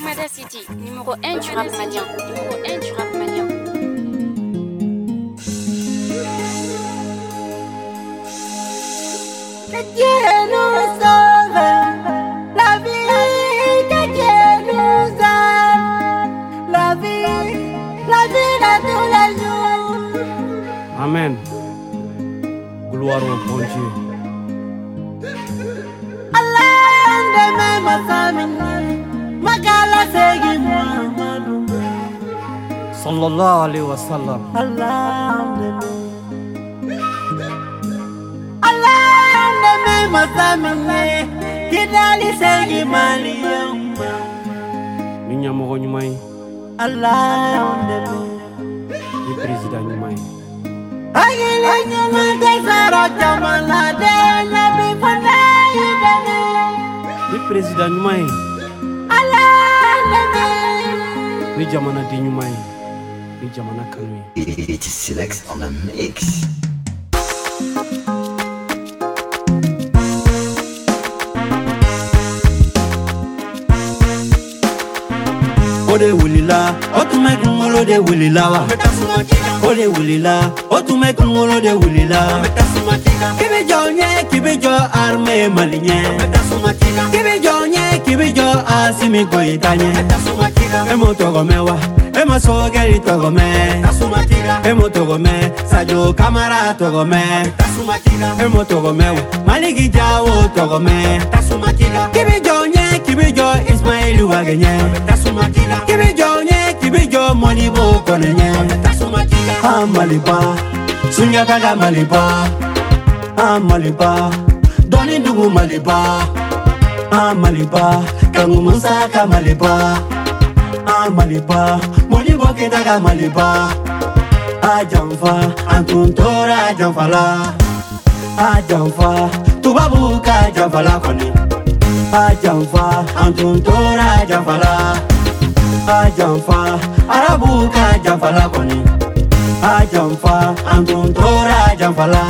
Fomada City, numéro 1 du rap malien. Numéro 1 du rap malien. Que Dieu nous sauve, la vie, que Dieu nous aide, la vie, la vie de tous les jours. Amen. Gloire au bon Dieu. Allah de même magala segi Muhammadu sallallahu alaihi wasallam Allah Allah yandemi masamine kidali segi mali yamba minyamogo nyumai. Allah yandemi ni president nyumai. Agile nyuma gazara jamala de nabi fana ni president nyumai. Ye ni jamanaden ɲuman ye ni jamana kanu ye It is Silex on the mix. o de wulila o tun bɛ kunkolo de wulila wa. O de wulila o tun bɛ kunkolo de wulila k'i bɛ jɔ ɲɛ k'i bɛ jɔ armée mali ɲɛ ijọ asimigbo itanye emotogomẹwa emosogeri togomẹ emotogomẹ sajo kamara togomẹ emotogomẹwa maligijawo togomẹ kibijọ nye kibijọ ismaili wagenye kibijọ nye kibijọ mɔnibo kɔnɛ amaliba sunjatala maliba amaliba dọni dugu maliba amaliba. maliba. kangu musaka maliba ah maliba molibo kedaga maliba ajanfa ah, antuntora ajanfala ajanfa ah, tubabuka ajanfala kɔni ajanfa ah, antuntora ajanfala ajanfa arabuka ajanfala kɔni ajanfa antuntora ajanfala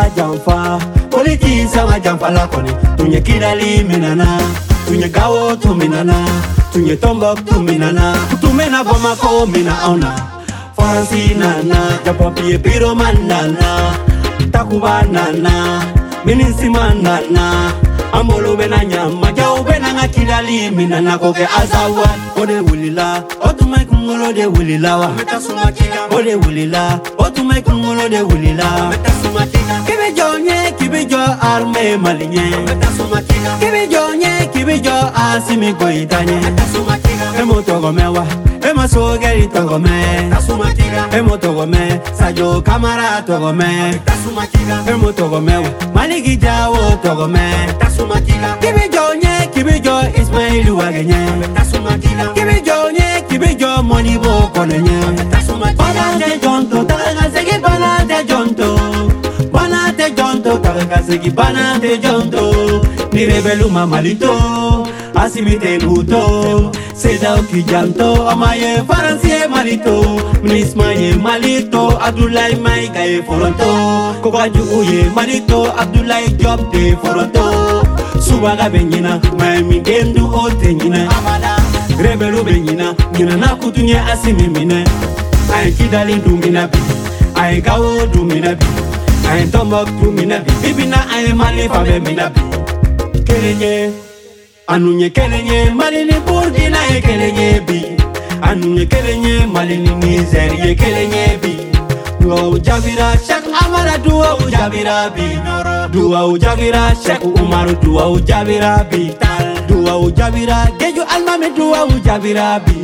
ajanfa politisa ajanfala kɔni tun ye kidali minana tunye gawo tuminana tunye tombok tuminana kutumena bomako nana japo pie piro manana takubanana minisimanana ambolo be na ɲama jaw be na ka kidali mina na ko kɛ azawa. O de wulila o tuma i kungolo de wulila wa. O de wulila o tuma i kungolo de wulila. K'i be jɔn ye k'i be jɔ arme mali ɲɛ k'i be jɔn ye k'i be jɔ asimi goyita ɲɛ emotogome wa emasogeri togome emotogome sajo kamara togome. Emotogome wa maliki jawo togome. Kibijo nye kibijo ismaili wagenye. Kibijo nye kibijo monibo konenye. Banate jonto tagakasegi banate jonto. Banate jonto tagakasegi banate jonto. Nirebeluma malito asibite nguto. Seda ukijanto amaye faransie malito. Mnismaye malito Abdoulaye Maïga e foronto. Kokwaju uye malito Abdulai Job de foronto. Subaga be nyina Maimi dendu ote nyina. Rebelu be nyina Nyina na kutunye asimi mine. Aye kidali dumina bi Aye gawo dumina bi. Aye tombok dumina bi Bibina aye mali fabe mina bi. Kelenye Anunye kelenye Marini Burkina ye kelen ye bi anu ye kelen ye mali ni nizɛri ye kelen ye bi. Duwawu jabira shek amara duwawu jabira bi. Duwawu jabira shek umaru duwawu jabira bi. Duwawu jabira geju alimami duwawu jabira bi.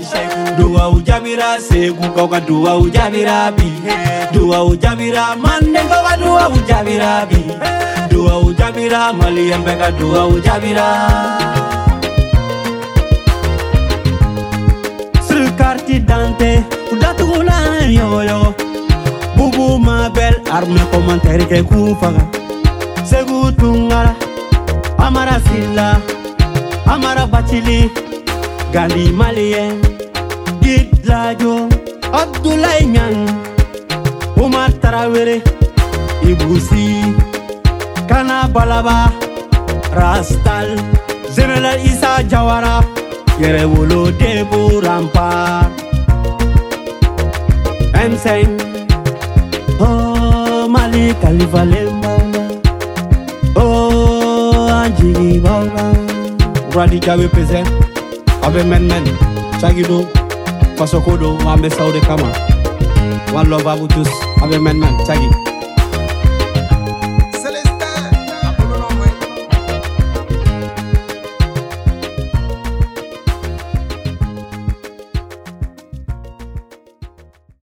Duwawu jabira segu kawka duwawu jabira bi. Duwawu jabira mandengo ka duwawu jabira bi. Duwawu jabira maliyɛn bɛɛ ka duwawu jabira carte dante U datugu la yoyo Bubu ma bel armna komanteri ke kufaga Segu tungala Amara silla Amara bacili Gali malien Git lajo Abdoulaye Niang Umar Tarawere Ibusi. Kana Balaba Rastal General Isa Jawara. yẹrẹ wolo debu rampa. Ẹnsẹn o mali kalifalen b'aw la o an jigi b'aw la. buradi jaabi pese a bɛ mɛnmɛn cagi do fasoko do wa an bɛ saw de kama. Wa lɔ baabu jus. A bɛ mɛnmɛn cagi.